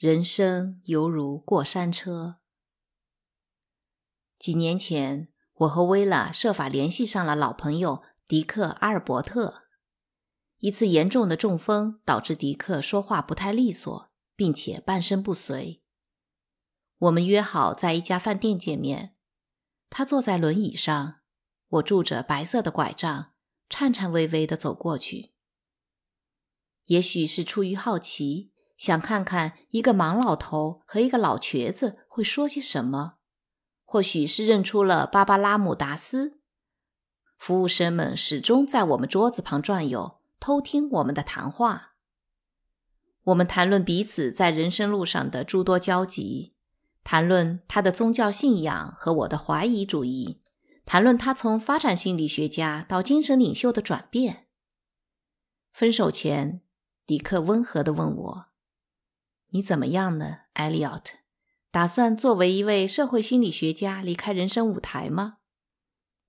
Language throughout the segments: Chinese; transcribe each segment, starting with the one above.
人生犹如过山车。几年前，我和薇拉设法联系上了老朋友迪克·阿尔伯特。一次严重的中风导致迪克说话不太利索，并且半身不遂。我们约好在一家饭店见面。他坐在轮椅上，我拄着白色的拐杖，颤颤巍巍地走过去。也许是出于好奇。想看看一个盲老头和一个老瘸子会说些什么，或许是认出了芭芭拉姆达斯。服务生们始终在我们桌子旁转悠，偷听我们的谈话。我们谈论彼此在人生路上的诸多交集，谈论他的宗教信仰和我的怀疑主义，谈论他从发展心理学家到精神领袖的转变。分手前，迪克温和地问我。你怎么样呢，艾利奥特？打算作为一位社会心理学家离开人生舞台吗？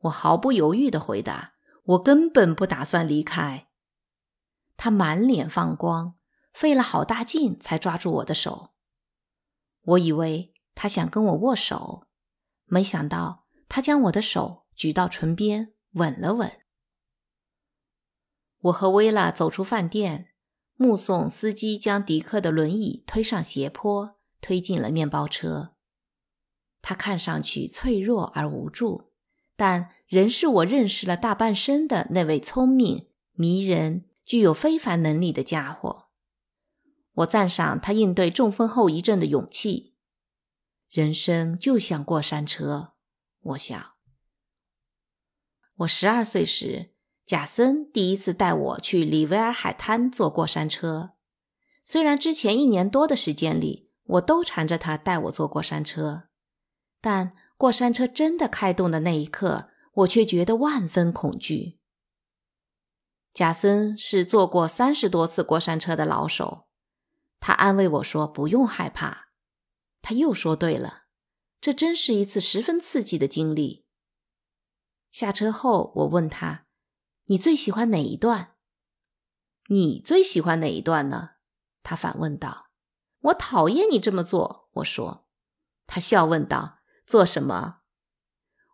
我毫不犹豫地回答：“我根本不打算离开。”他满脸放光，费了好大劲才抓住我的手。我以为他想跟我握手，没想到他将我的手举到唇边吻了吻。我和薇拉走出饭店。目送司机将迪克的轮椅推上斜坡，推进了面包车。他看上去脆弱而无助，但仍是我认识了大半生的那位聪明、迷人、具有非凡能力的家伙。我赞赏他应对中风后遗症的勇气。人生就像过山车，我想。我十二岁时。贾森第一次带我去里维尔海滩坐过山车，虽然之前一年多的时间里，我都缠着他带我坐过山车，但过山车真的开动的那一刻，我却觉得万分恐惧。贾森是坐过三十多次过山车的老手，他安慰我说：“不用害怕。”他又说：“对了，这真是一次十分刺激的经历。”下车后，我问他。你最喜欢哪一段？你最喜欢哪一段呢？他反问道。我讨厌你这么做。我说。他笑问道：“做什么？”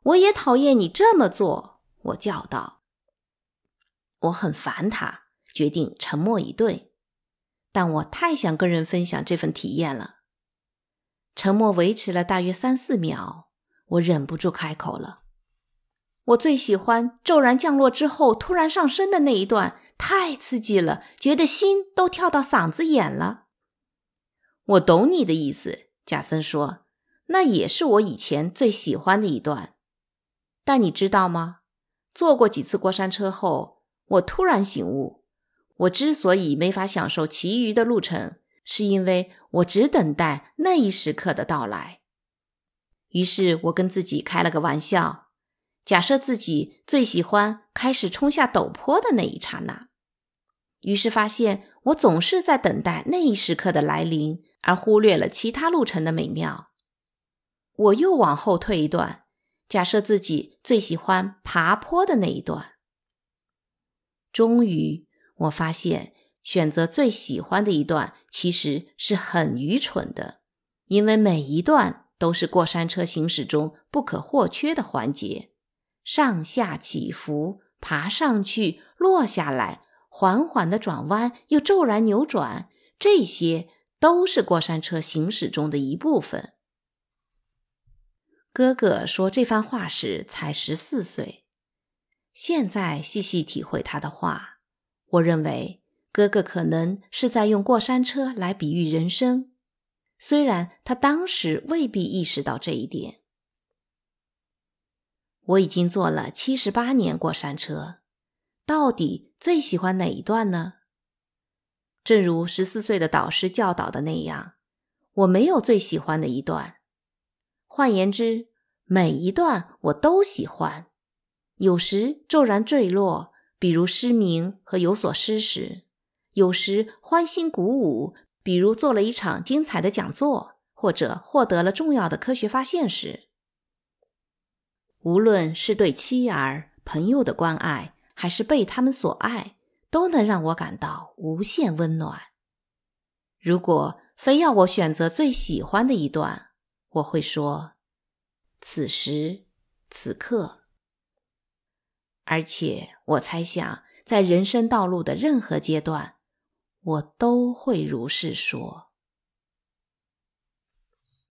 我也讨厌你这么做。我叫道。我很烦他，决定沉默以对。但我太想跟人分享这份体验了。沉默维持了大约三四秒，我忍不住开口了。我最喜欢骤然降落之后突然上升的那一段，太刺激了，觉得心都跳到嗓子眼了。我懂你的意思，贾森说，那也是我以前最喜欢的一段。但你知道吗？坐过几次过山车后，我突然醒悟，我之所以没法享受其余的路程，是因为我只等待那一时刻的到来。于是我跟自己开了个玩笑。假设自己最喜欢开始冲下陡坡的那一刹那，于是发现我总是在等待那一时刻的来临，而忽略了其他路程的美妙。我又往后退一段，假设自己最喜欢爬坡的那一段。终于，我发现选择最喜欢的一段其实是很愚蠢的，因为每一段都是过山车行驶中不可或缺的环节。上下起伏，爬上去，落下来，缓缓的转弯，又骤然扭转，这些都是过山车行驶中的一部分。哥哥说这番话时才十四岁，现在细细体会他的话，我认为哥哥可能是在用过山车来比喻人生，虽然他当时未必意识到这一点。我已经坐了七十八年过山车，到底最喜欢哪一段呢？正如十四岁的导师教导的那样，我没有最喜欢的一段。换言之，每一段我都喜欢。有时骤然坠落，比如失明和有所失时；有时欢欣鼓舞，比如做了一场精彩的讲座，或者获得了重要的科学发现时。无论是对妻儿、朋友的关爱，还是被他们所爱，都能让我感到无限温暖。如果非要我选择最喜欢的一段，我会说：“此时此刻。”而且我猜想，在人生道路的任何阶段，我都会如是说。